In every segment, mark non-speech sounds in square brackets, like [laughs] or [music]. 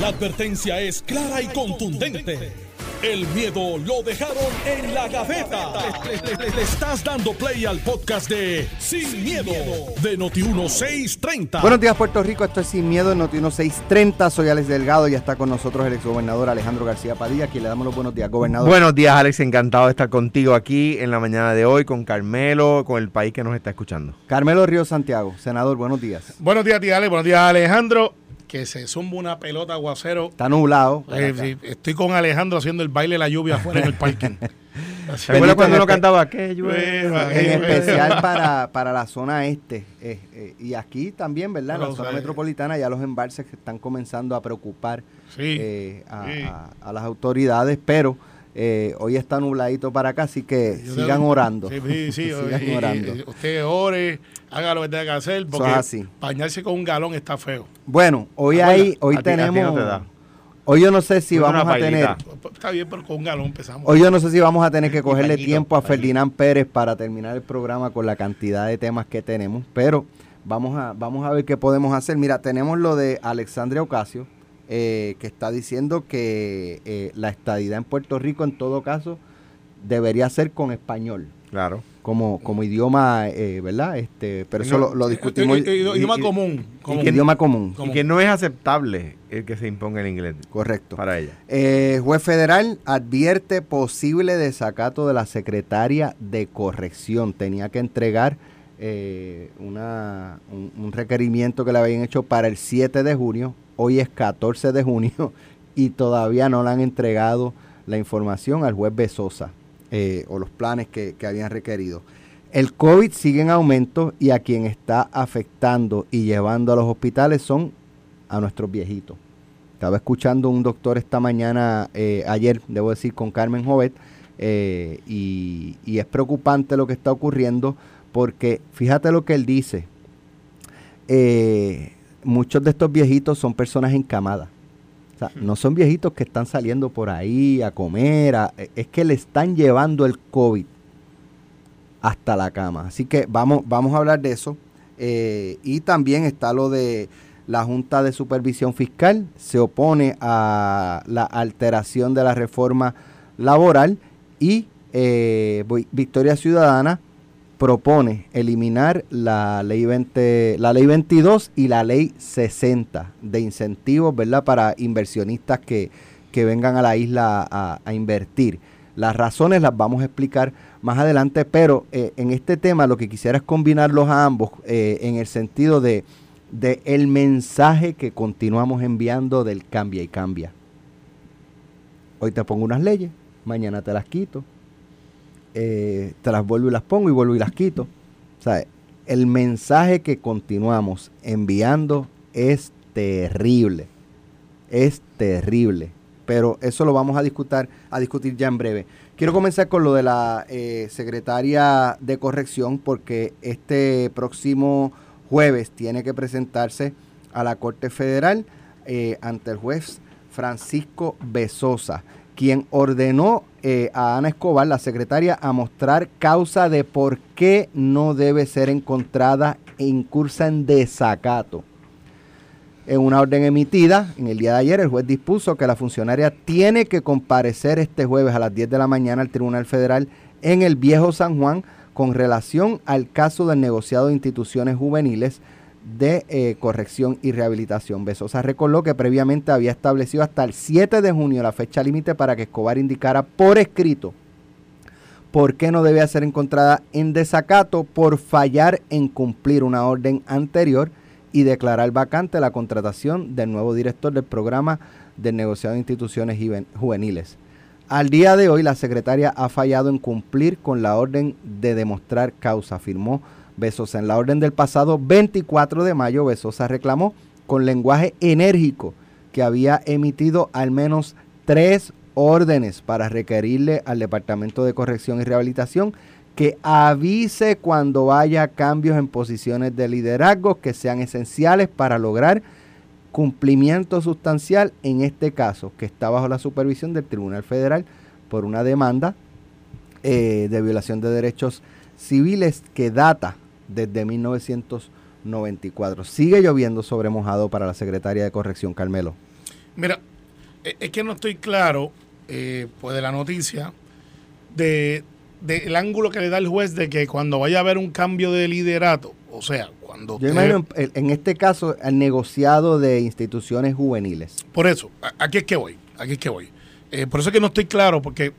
La advertencia es clara y contundente. El miedo lo dejaron en la gaveta. Le, le- le estás dando play al podcast de Sin, miedo, de Noti1630. Buenos días, Puerto Rico. Esto es Sin Miedo en Noti 630. Soy Alex Delgado y está con nosotros el exgobernador Alejandro García Padilla, a quien le damos los buenos días, gobernador. Buenos días, Alex. Encantado de estar contigo aquí en la mañana de hoy, con Carmelo, con el país que nos está escuchando. Carmelo Río Santiago, senador, buenos días. Buenos días, tía Ale. Buenos días, Alejandro. Que se zumba una pelota aguacero. Está nublado. Eh, estoy con Alejandro haciendo el baile de la lluvia afuera en el parking. [laughs] Así- ¿Te acuerdas cuando espe- cantaba? Eh, En especial para, para la zona este. eh, eh, y aquí también, ¿verdad? En la Pero, zona o sea, metropolitana ya los embalses que están comenzando a preocupar Sí, eh, a, sí. a- a las autoridades, pero eh, hoy está nubladito para acá, así que Yo sigan tengo- orando. Sí, sí, sí, [laughs] sigan y- orando. y usted ore, haga lo que tenga que hacer, porque es así. bañarse con un galón está feo. Bueno, hoy Abuela, hay, hoy a ti- a ti no tenemos. te da. Hoy yo no sé si vamos a tener. pailita. Pues, Está bien, pero con un galón empezamos. Hoy yo no sé si vamos a tener que cogerle pañito, tiempo a pañito. Ferdinand Pérez para terminar el programa con la cantidad de temas que tenemos, pero vamos a, vamos a ver qué podemos hacer. Mira, tenemos lo de Alexandria Ocasio, eh, que está diciendo que eh, la estadidad en Puerto Rico, en todo caso, debería ser con español. Claro. Como, como idioma, eh, ¿verdad? Este, pero eso lo, lo discutimos. Eh, Idioma y- común. común. idioma común. ¿Cómo? Y que no es aceptable el que se imponga el inglés Correcto. para ella. Eh, juez federal advierte posible desacato de la secretaria de corrección. Tenía que entregar eh, un, requerimiento que le habían hecho para el 7 de junio. Hoy es 14 de junio [laughs] y todavía no le han entregado la información al juez Besosa eh, o los planes que, habían requerido. El COVID sigue en aumento y a quien está afectando y llevando a los hospitales son a nuestros viejitos. Estaba escuchando un doctor esta mañana, eh, ayer, debo decir, con Carmen Jovet, y es preocupante lo que está ocurriendo porque fíjate lo que él dice. eh, muchos de estos viejitos son personas encamadas. O sea, no son viejitos que están saliendo por ahí a comer, a- es que le están llevando el COVID hasta la cama. Así que vamos, vamos a hablar de eso. Eh, y también está lo de la Junta de Supervisión Fiscal, se opone a la alteración de la reforma laboral y eh, Vi- Victoria Ciudadana propone eliminar la ley 20, la ley 22 y la ley 60 de incentivos, ¿verdad? Para inversionistas que, que vengan a la isla a, invertir. Las razones las vamos a explicar más adelante, pero eh, en este tema lo que quisiera es combinarlos a ambos eh, en el sentido de, de el mensaje que continuamos enviando del cambia y cambia. Hoy te pongo unas leyes, mañana te las quito, eh, te las vuelvo y las pongo y vuelvo y las quito. O sea, el mensaje que continuamos enviando es terrible. Es terrible. Pero eso lo vamos a discutir, a discutir ya en breve. Quiero comenzar con lo de la eh, secretaria de corrección porque este próximo jueves tiene que presentarse a la Corte Federal eh, ante el juez Francisco Besosa, quien ordenó eh, a Ana Escobar, la secretaria, a mostrar causa de por qué no debe ser encontrada e incursa en desacato. En una orden emitida en el día de ayer, el juez dispuso que la funcionaria tiene que comparecer este jueves a las 10 de la mañana al Tribunal Federal en el Viejo San Juan con relación al caso del negociado de instituciones juveniles de eh, corrección y rehabilitación. Besosa recordó que previamente había establecido hasta el 7 de junio la fecha límite para que Escobar indicara por escrito por qué no debía ser encontrada en desacato por fallar en cumplir una orden anterior y declarar vacante la contratación del nuevo director del programa del negociado de instituciones juven- juveniles. Al día de hoy, la secretaria ha fallado en cumplir con la orden de demostrar causa, afirmó Besosa. En la orden del pasado 24 de mayo, Besosa reclamó con lenguaje enérgico que había emitido al menos tres órdenes para requerirle al Departamento de Corrección y Rehabilitación que avise cuando haya cambios en posiciones de liderazgo que sean esenciales para lograr cumplimiento sustancial en este caso, que está bajo la supervisión del Tribunal Federal por una demanda eh, de violación de derechos civiles que data desde 1994. Sigue lloviendo sobre mojado para la secretaria de Corrección, Carmelo. Mira, e- es que no estoy claro, eh, pues de la noticia, de del ángulo que le da el juez de que cuando vaya a haber un cambio de liderato, o sea, cuando Yo usted- imagino, en, en este caso, el negociado de instituciones juveniles. Por eso, aquí es que voy, aquí es que voy. Eh, por eso es que no estoy claro, porque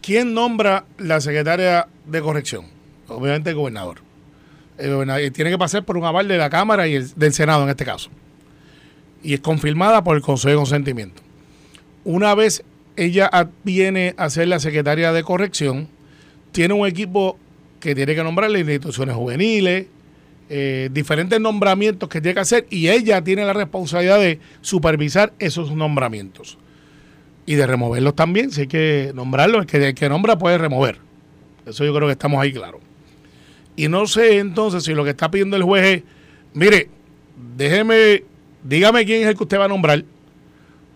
¿quién nombra la secretaria de corrección? Obviamente el gobernador. Tiene que pasar por un aval de la Cámara y el- del Senado en este caso. Y es confirmada por el Consejo de Consentimiento. Una vez ella viene a ser la secretaria de corrección, tiene un equipo que tiene que nombrarle instituciones juveniles, eh, diferentes nombramientos que tiene que hacer y ella tiene la responsabilidad de supervisar esos nombramientos y de removerlos también. Si hay que nombrarlos, el que, el que nombra puede remover. Eso yo creo que estamos ahí claros. Y no sé entonces si lo que está pidiendo el juez es, mire, déjeme, dígame quién es el que usted va a nombrar,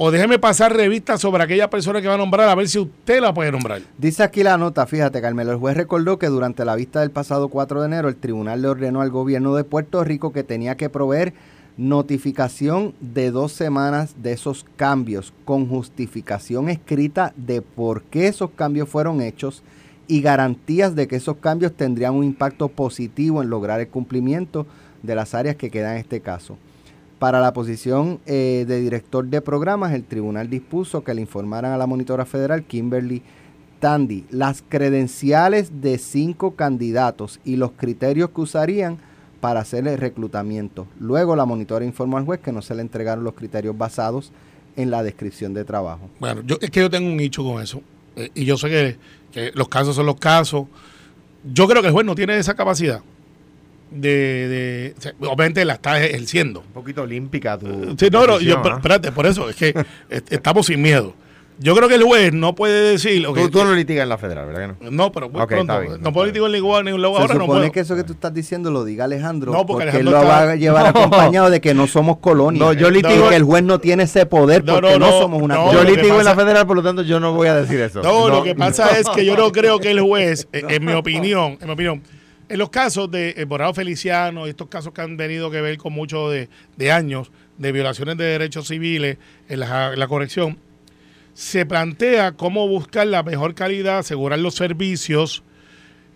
o déjeme pasar revista sobre aquella persona que va a nombrar a ver si usted la puede nombrar. Dice aquí la nota, fíjate, Carmelo, el juez recordó que durante la vista del pasado 4 de enero el tribunal le ordenó al gobierno de Puerto Rico que tenía que proveer notificación de dos semanas de esos cambios con justificación escrita de por qué esos cambios fueron hechos y garantías de que esos cambios tendrían un impacto positivo en lograr el cumplimiento de las áreas que quedan en este caso. Para la posición eh, de director de programas, el tribunal dispuso que le informaran a la monitora federal Kimberly Tandy las credenciales de cinco candidatos y los criterios que usarían para hacer el reclutamiento. Luego la monitora informó al juez que no se le entregaron los criterios basados en la descripción de trabajo. Bueno, yo, es que yo tengo un nicho con eso. Eh, y yo sé que, que los casos son los casos. Yo creo que el juez no tiene esa capacidad de... de- obviamente la está ejerciendo. Un poquito olímpica tu. Sí, no, no, yo, espérate, por eso es que [laughs] est- estamos sin miedo. Yo creo que el juez no puede decir... Tú, tú no litigas en la federal, ¿verdad que no? no, pero muy Ok, pronto. está bien, no puedo litigar ni igual ni luego Se ahora no supone puedo. que eso que tú estás diciendo lo diga Alejandro, No, porque porque, Alejandro él lo está- va a llevar No. acompañado de que no somos colonia. No, yo litigo- que el juez no tiene ese poder No, porque no, no, no, somos una no, yo litigo en la federal, por lo tanto yo no voy a decir eso. No, lo que pasa es que yo no [laughs] creo que el juez, eh, en mi opinión, en mi opinión, en los casos de eh, Borrado Feliciano y estos casos que han tenido que ver con muchos de, de años de violaciones de derechos civiles en la, en la corrección, se plantea cómo buscar la mejor calidad, asegurar los servicios.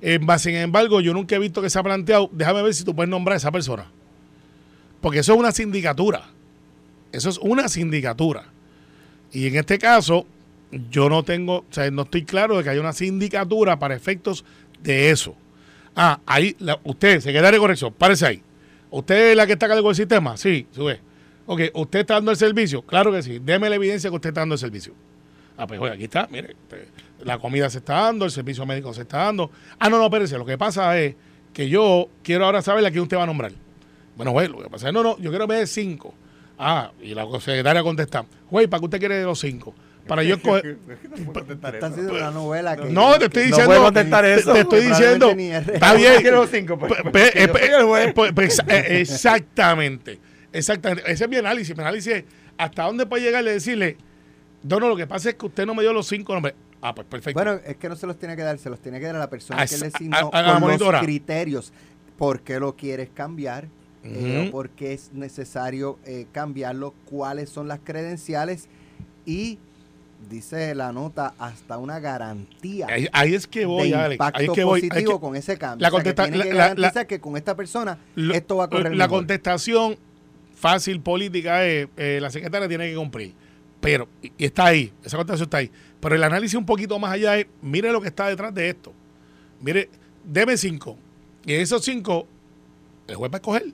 Eh, sin embargo, yo nunca he visto que se ha planteado, déjame ver si tú puedes nombrar a esa persona. Porque eso es una sindicatura. Eso es una sindicatura. Y en este caso, yo no tengo, o sea, no estoy claro de que haya una sindicatura para efectos de eso. Ah, ahí, la- usted, secretario de corrección, párese ahí. ¿Usted es la que está cargo del sistema? Sí, sube. Ok, ¿usted está dando el servicio? Claro que sí. Deme la evidencia que usted está dando el servicio. Ah, pues oye, aquí está, mire, la comida se está dando, el servicio médico se está dando. Ah, no, no, espérese, lo que pasa es que yo quiero ahora saber a quién usted va a nombrar. Bueno, güey, lo que pasa es, no, no, yo quiero ver cinco. Ah, y la secretaria contesta, güey, ¿para qué usted quiere de los cinco? Para yo [laughs] escoger... Está haciendo una novela que... No, te estoy diciendo. puede contestar te- eso. Te, estoy diciendo. Está bien. Quiero los cinco, Exactamente. Exactamente. Ese es mi análisis. Mi análisis es hasta dónde puede llegar y decirle, no, no, lo que pasa es que usted no me dio los cinco nombres. Ah, pues perfecto. Bueno, es que no se los tiene que dar, se los tiene que dar a la persona A que le a- asignó a la con los criterios. ¿Por qué lo quieres cambiar? O ¿Por qué es necesario eh, cambiarlo? ¿Cuáles son las credenciales? Y dice la nota hasta una garantía ahí, ahí es que voy, de Alex. impacto Ahí es que voy. Ahí es positivo que- con ese cambio. la O sea, que la- que la- garantizar que con esta persona lo- esto va a correr La mejor. contestación fácil política es, eh, la secretaria tiene que cumplir. Pero, y, y está ahí, esa contestación está ahí. Pero el análisis un poquito más allá es, mire lo que está detrás de esto. Mire, deme cinco. Y esos cinco, ¿el juez va a escoger?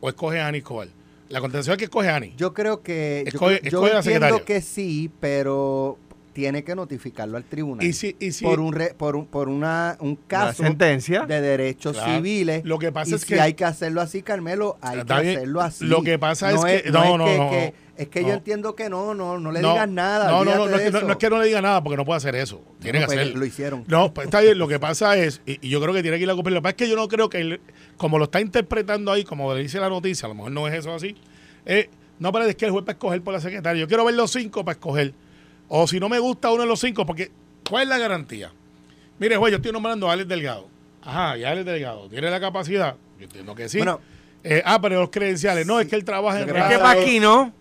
¿O escoge a Ani Escobar? La contestación es que escoge a Ani. Yo creo que yo, Escoge- yo escoge la entiendo que sí, pero tiene que notificarlo al tribunal. Y si, y si- por un re- por un, por una, un caso sentencia. de derechos Claro. civiles. Lo que pasa y es si que- hay que hacerlo así, Carmelo, hay que hacerlo así. Lo que pasa es que- no, no, es no, que, no, que- es que yo entiendo que no, no, no le no, digas nada. No, no, no, es que no, es que no le diga nada, porque no puede hacer eso. Tiene que pues, hacerlo. Lo hicieron. No, pues está bien. Lo que pasa es, y, y yo creo que tiene que ir a cumplir. Lo que pasa es que yo no creo que, él, como lo está interpretando ahí, como le dice la noticia, a lo mejor no es eso así. eh, no, pero es que el juez para escoger por la secretaria. Yo quiero ver los cinco para escoger. O si no me gusta uno de los cinco, porque ¿cuál es la garantía? Mire, juez, yo estoy nombrando a Alex Delgado. Ajá, y Alex Delgado. ¿Tiene la capacidad? Yo entiendo que sí. Bueno, Eh, ah, pero los credenciales. No, es que él trabaja en Es que para aquí no.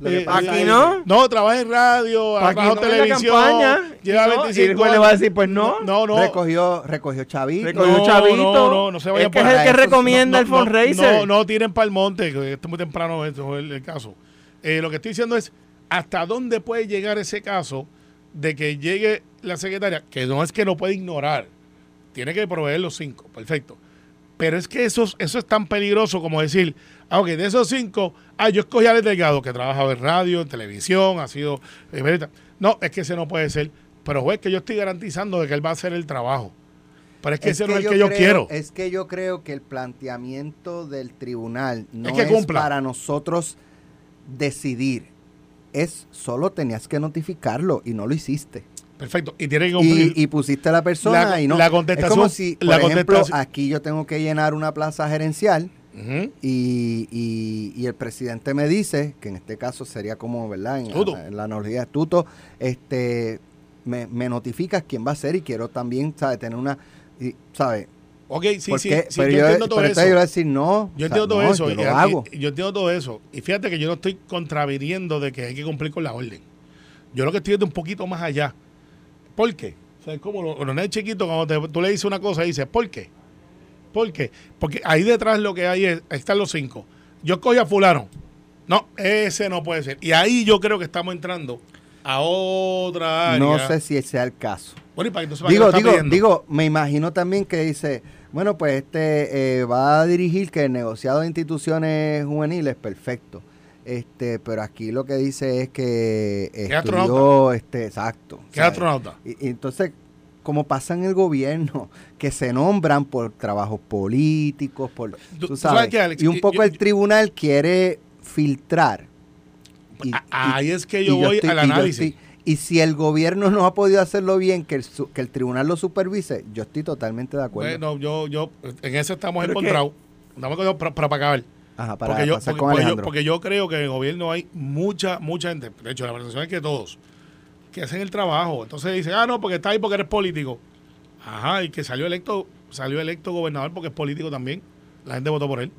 Lo que Eh, pasa Aquí es- no. No, trabaja en radio, trabajado no en en la televisión, campaña, lleva y no, y 25 el juez le va a decir, pues no. No, no. Recogió, recogió chavito. Recogió No, chavito. no, no, no se vayan es que por es el que recomienda el no, no, fundraiser. No, no tiren para el monte, que esto es muy temprano, eso es el, el caso. Eh, lo que estoy diciendo es hasta dónde puede llegar ese caso de que llegue la secretaria, que no es que no puede ignorar, tiene que proveer los cinco, perfecto. Pero es que eso, eso es tan peligroso como decir, ah, ok, de esos cinco, ah, yo escogí a Alex Delgado, que trabaja en radio, en televisión, ha sido... eh. No, es que ese no puede ser. Pero juez, que yo estoy garantizando de que él va a hacer el trabajo. Pero es que ese no es el que yo creo- quiero. Es que yo creo que el planteamiento del tribunal no Es es, que para nosotros decidir. Es solo tenías que notificarlo y no lo hiciste. Perfecto. Y tiene que cumplir. Y, y pusiste a la persona La- y no. la contestación- Es como si, por la ejemplo, aquí yo tengo que llenar una plaza gerencial Y, y- y el presidente me dice, que en este caso sería como, ¿verdad? En, Tuto. en la analogía de tuto, este, me, me notificas quién va a ser y quiero también, ¿sabes? Tener una, y, ¿sabes? Ok, sí, ¿Por sí, sí, pero yo, yo, entiendo todo pero eso. yo voy a decir no. Yo o sea, entiendo todo no, eso. Yo y- lo y- hago. y yo entiendo todo eso. Y fíjate que yo no estoy contraviniendo de que hay que cumplir con la orden. Yo lo que estoy yendo un poquito más allá. ¿Por qué? O sea, es como los, los nenes chiquitos, cuando te- tú le dices una cosa, dices, ¿por qué? ¿Por qué? Porque ahí detrás lo que hay es, ahí están los cinco. Yo escogí a fulano. No, ese no puede ser. Y ahí yo creo que estamos entrando a otra área. No sé si ese sea el caso. Bueno, ¿y para, entonces, ¿para qué Digo, digo, pidiendo? digo, me imagino también que dice, bueno, pues este eh, va a dirigir que el negociado de instituciones juveniles, perfecto. Este, pero aquí lo que dice es que estudió, astronauta? este, exacto. ¿Qué astronauta? Y, y entonces, como pasa en el gobierno, [laughs] que se nombran por trabajos políticos, por, Tú- tú tú sabes, sabes Alex, y un poco yo- el tribunal quiere filtrar. Y- ahí es que yo voy estoy- al y análisis. estoy- y si el gobierno no ha podido hacerlo bien, que el, su- que el tribunal lo supervise, yo estoy totalmente de acuerdo. Bueno, yo, yo, en eso estamos encontrados. Estamos encontrados para, para acabar. Ajá, para porque, yo, porque, porque yo, porque yo creo que en el gobierno hay mucha, mucha gente, de hecho la percepción es que todos, que hacen el trabajo. Entonces dicen, ah, no, porque está ahí porque eres político. Ajá, y que salió electo, salió electo gobernador porque es político también. La gente votó por él.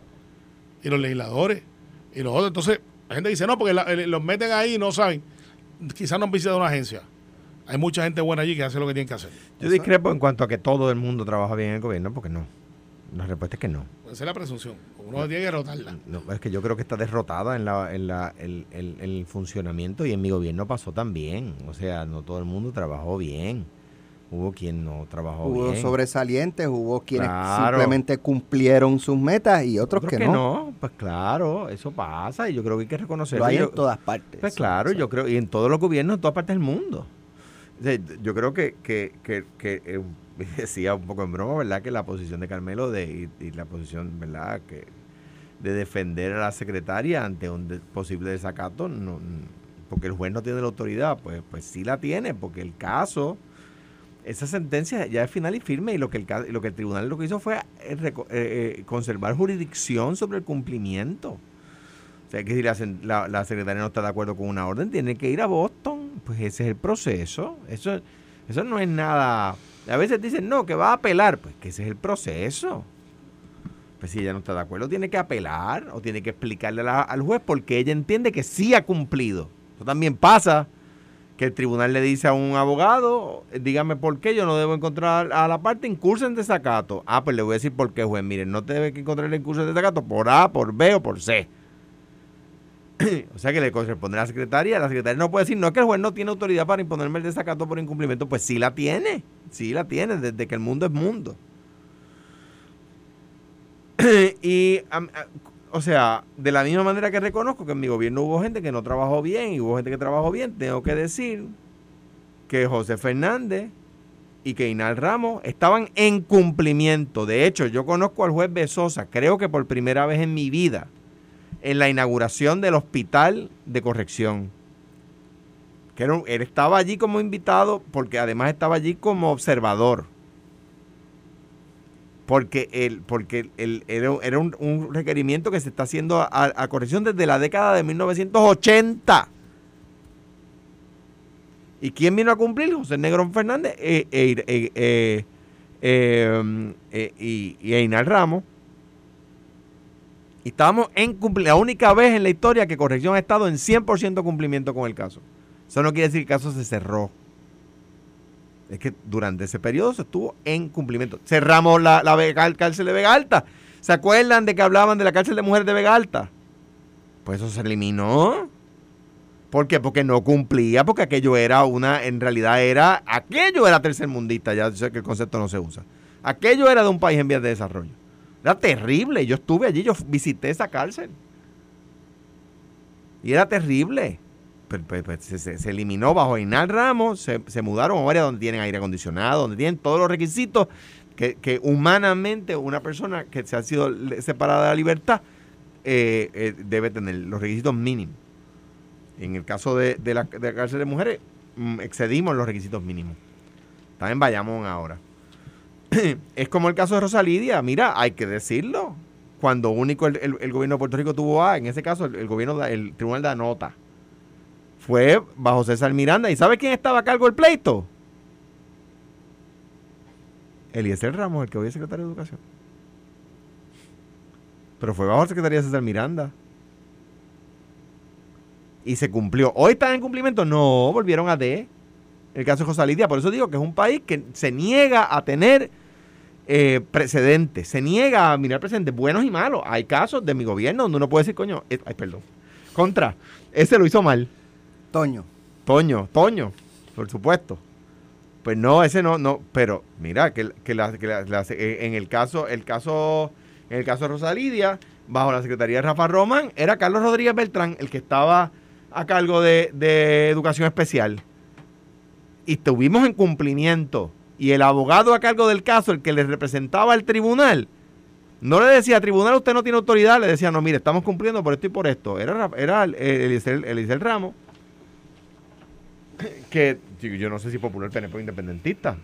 Y los legisladores. Y los otros. Entonces, la gente dice, no, porque los meten ahí y no saben. Quizás no han visitado una agencia. Hay mucha gente buena allí que hace lo que tienen que hacer. Yo discrepo en cuanto a que todo el mundo trabaja bien en el gobierno, porque no. La respuesta es que no. Esa es la presunción. Uno tiene que derrotarla. No, es que yo creo que está derrotada en, la, en, la, el, el- el funcionamiento y en mi gobierno pasó también. O sea, no todo el mundo trabajó bien. Hubo quien no trabajó Hubo bien. sobresalientes, hubo quienes Claro. simplemente cumplieron sus metas y otros, Otros que, no. Pues claro, eso pasa y yo creo que hay que reconocerlo. Lo hay Yo- en todas partes. Pues claro, yo creo, y en todos los gobiernos, en todas partes del mundo. O sea, yo creo que, que, que, que, eh, [laughs] decía un poco en broma, ¿verdad? Que la posición de Carmelo de, y, y la posición, ¿verdad? Que de defender a la secretaria ante un posible desacato, no, porque el juez no tiene la autoridad, pues, pues sí la tiene, porque el caso, esa sentencia ya es final y firme y lo que el, lo que el tribunal lo que hizo fue eh, eh, eh, conservar jurisdicción sobre el cumplimiento. O sea, que si la, la- la secretaria no está de acuerdo con una orden, tiene que ir a Boston. Pues ese es el proceso. Eso, eso no es nada. A veces dicen, no, que va a apelar. Pues que ese es el proceso. Pues si ella no está de acuerdo, tiene que apelar o tiene que explicarle al juez porque ella entiende que sí ha cumplido. Eso también pasa que el tribunal le dice a un abogado, dígame por qué yo no debo encontrar a la parte incursa en desacato. Ah, pues le voy a decir por qué, juez. Miren, no te debe que encontrar el incurso en desacato por A, por B o por C. o sea que le corresponde a la secretaria. La secretaria no puede decir, no es que el juez no tiene autoridad para imponerme el desacato por incumplimiento. Pues sí la tiene, sí la tiene, desde que el mundo es mundo. [clears throat] y, o sea, de la misma manera que reconozco que en mi gobierno hubo gente que no trabajó bien y hubo gente que trabajó bien, tengo que decir que José Fernández y que Inal Ramos estaban en cumplimiento. De hecho, yo conozco al juez Besosa, creo que por primera vez en mi vida, en la inauguración del hospital de corrección. Que él estaba allí como invitado porque además estaba allí como observador. Porque, el, porque el- era, era un, requerimiento que se está haciendo a, corrección desde la década de 1980. ¿Y quién vino a cumplir? José Negrón Fernández y Einar Ramos. Y estábamos en cumplimiento. La única vez en la historia que corrección ha estado en 100% cumplimiento con el caso. Eso no quiere decir que el caso se cerró. Es que durante ese periodo se estuvo en cumplimiento. Cerramos la, la cárcel de Vega Alta. ¿Se acuerdan de que hablaban de la cárcel de mujeres de Vega Alta? Pues eso se eliminó. ¿Por qué? Porque no cumplía, porque aquello era una, en realidad era, aquello era tercermundista, ya sé que el concepto no se usa. Aquello era de un país en vías de desarrollo. Era terrible. Yo estuve allí, yo visité esa cárcel. Y era terrible. Pues, pues, se, eliminó bajo Inal Ramos, se, mudaron a áreas donde tienen aire acondicionado, donde tienen todos los requisitos que, humanamente una persona que se ha sido separada de la libertad eh, eh, debe tener los requisitos mínimos. En el caso de, la, cárcel de mujeres, mm, excedimos los requisitos mínimos. Está en Bayamón ahora. [clears throat] es como el caso de Rosalidia. Mira, hay que decirlo. Cuando único el, gobierno de Puerto Rico tuvo A, en ese caso el, el tribunal da nota. Fue bajo César Miranda. ¿Y sabe quién estaba a cargo del pleito? Eliezer Ramos, el que hoy es secretario de Educación. Pero fue bajo la Secretaría de César Miranda. Y se cumplió. ¿Hoy están en cumplimiento? No, volvieron a D. El caso de José Lidia. Por eso digo que es un país que se niega a tener eh, precedentes. Se niega a mirar precedentes buenos y malos. Hay casos de mi gobierno donde uno puede decir, coño, eh, ay, perdón. Contra. Ese lo hizo mal. Toño. Toño, Toño, por supuesto. Pues no, ese no, no, pero mira, que, que, eh, en el caso, el caso, en el caso de Rosalidia, bajo la Secretaría de Rafa Román, era Carlos Rodríguez Beltrán el que estaba a cargo de, de educación especial. Y estuvimos en cumplimiento. Y el abogado a cargo del caso, el que le representaba al tribunal, no le decía, tribunal, usted no tiene autoridad, le decía, no, mire, estamos cumpliendo por esto y por esto. Era, era el Ramos que yo no sé si popular PNP independentista,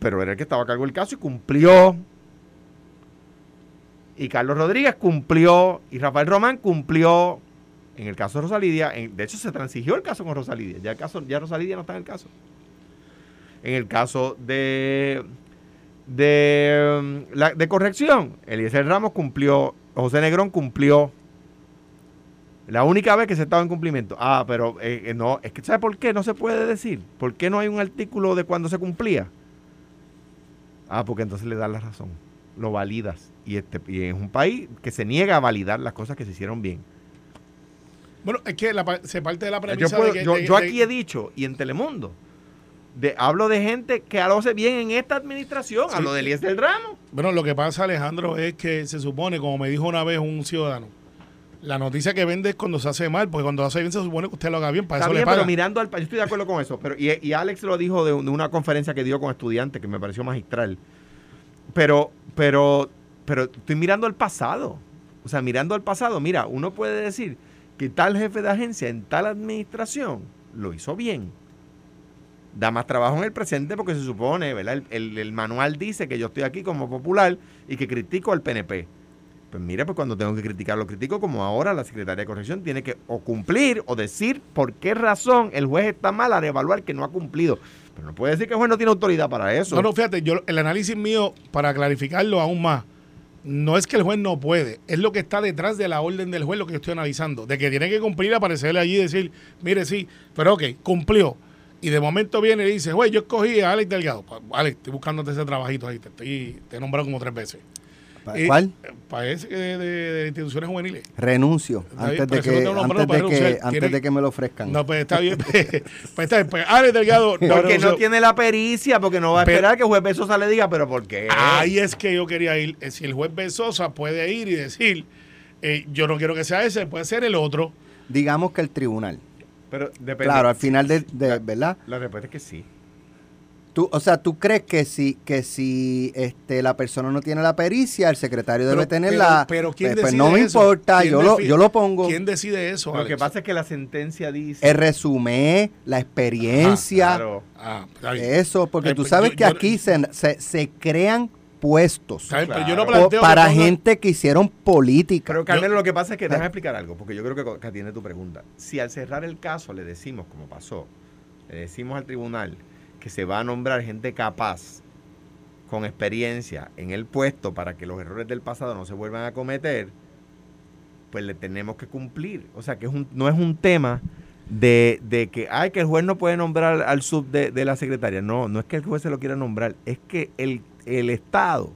pero era el que estaba a cargo del caso y cumplió. Y Carlos Rodríguez cumplió, y Rafael Román cumplió. En el caso de Rosalidia, de hecho se transigió el caso con Rosalidia, ya, el caso, ya Rosalidia no está en el caso. En el caso de, de, la, de corrección, Eliezer Ramos cumplió, José Negrón cumplió la única vez que se estaba en cumplimiento. Ah, pero eh, eh, no, es que ¿sabe por qué no se puede decir? ¿Por qué no hay un artículo de cuando se cumplía? Ah, porque entonces le das la razón. Lo validas. Y, este, y es un país que se niega a validar las cosas que se hicieron bien. Bueno, es que se parte de la premisa yo, de que, yo, aquí he dicho, y en Telemundo, de, hablo de gente que lo hace bien en esta administración, hablo de Elías del Ramo. Bueno, lo que pasa, Alejandro, es que se supone, como me dijo una vez un ciudadano, la noticia que vende es cuando se hace mal, porque cuando se hace bien se supone que usted lo haga bien, para eso le paga. pero mirando al yo estoy de acuerdo con eso, pero y, Alex lo dijo de, una conferencia que dio con estudiantes que me pareció magistral. Pero pero pero estoy mirando al pasado. O sea, mirando al pasado, mira, uno puede decir que tal jefe de agencia en tal administración lo hizo bien. Da más trabajo en el presente porque se supone, ¿verdad? El, el manual dice que yo estoy aquí como popular y que critico al PNP pues mira, pues cuando tengo que criticar lo critico, como ahora la Secretaría de Corrección tiene que o cumplir o decir por qué razón el juez está mal al evaluar que no ha cumplido. Pero no puede decir que el juez no tiene autoridad para eso. No, no, fíjate, yo el análisis mío, para clarificarlo aún más, no es que el juez no puede, es lo que está detrás de la orden del juez lo que estoy analizando, de que tiene que cumplir, aparecerle allí y decir, mire, sí, pero ok, cumplió. Y de momento viene y dice, güey, yo escogí a Alex Delgado. Alex, estoy buscándote ese trabajito ahí, te, estoy, te he nombrado como tres veces. ¿Cuál? Parece que de, instituciones juveniles. Renuncio antes, de que, antes, de que, antes de que me lo ofrezcan. No, pues está bien. [laughs] pues, pues está bien. Pues Delgado. [laughs] porque no tiene la pericia, porque no va a esperar que el juez Besosa le diga, pero ¿por qué? Ahí es que yo quería ir. Eh, si el juez Besosa puede ir y decir, eh, yo no quiero que sea ese, puede ser el otro. Digamos que el tribunal. Pero depende. Claro, al final de, de ¿verdad? La respuesta es que sí. Tú, o sea, ¿tú crees que si, que si este, la persona no tiene la pericia, el secretario debe tenerla? Pero, ¿quién pues, pues no me importa, yo lo, yo lo pongo. ¿Quién decide eso? Lo que pasa es que la sentencia dice. El resumen, la experiencia. claro. ah, eso, porque tú sabes que aquí se, se, crean puestos para gente que hicieron política. Pero Carmelo, lo que pasa es que déjame explicar algo, porque yo creo que, que atiende tu pregunta. Si al cerrar el caso le decimos, como pasó, le decimos al tribunal que se va a nombrar gente capaz, con experiencia en el puesto para que los errores del pasado no se vuelvan a cometer, pues le tenemos que cumplir. O sea, que es un, no es un tema de, de que, ay, que el juez no puede nombrar al sub de, de, la secretaria. No, no es que el juez se lo quiera nombrar, es que el, el Estado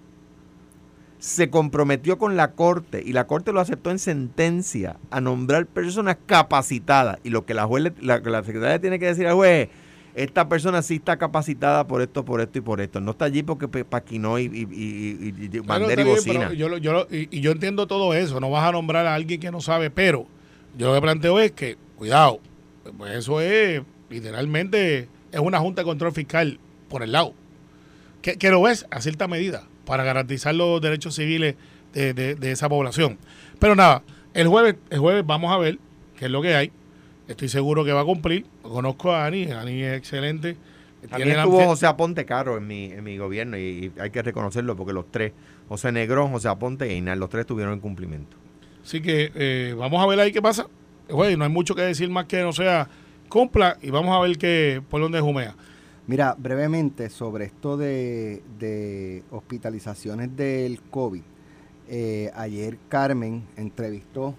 se comprometió con la Corte y la Corte lo aceptó en sentencia a nombrar personas capacitadas. Y lo que la, juez, la, la secretaria tiene que decir al juez esta persona sí está capacitada por esto, por esto y por esto. No está allí porque paquinó y, y, y, y bandera y bocina. Yo, yo, y, yo entiendo todo eso. No vas a nombrar a alguien que no sabe, pero yo lo que planteo es que, cuidado, pues eso es literalmente es una junta de control fiscal por el lado. Que, que lo ves a cierta medida para garantizar los derechos civiles de, de, de esa población. Pero nada, el jueves, el jueves vamos a ver qué es lo que hay Estoy seguro que va a cumplir. Conozco a Ani, Ani es excelente. También estuvo José Aponte Caro en mi, en mi gobierno y, hay que reconocerlo porque los tres, José Negrón, José Aponte e Inar, los tres estuvieron en cumplimiento. Así que eh, vamos a ver ahí qué pasa. Güey, no hay mucho que decir más que no sea cumpla y vamos a ver qué, por dónde jumea. Mira, brevemente sobre esto de, hospitalizaciones del COVID. Eh, ayer Carmen entrevistó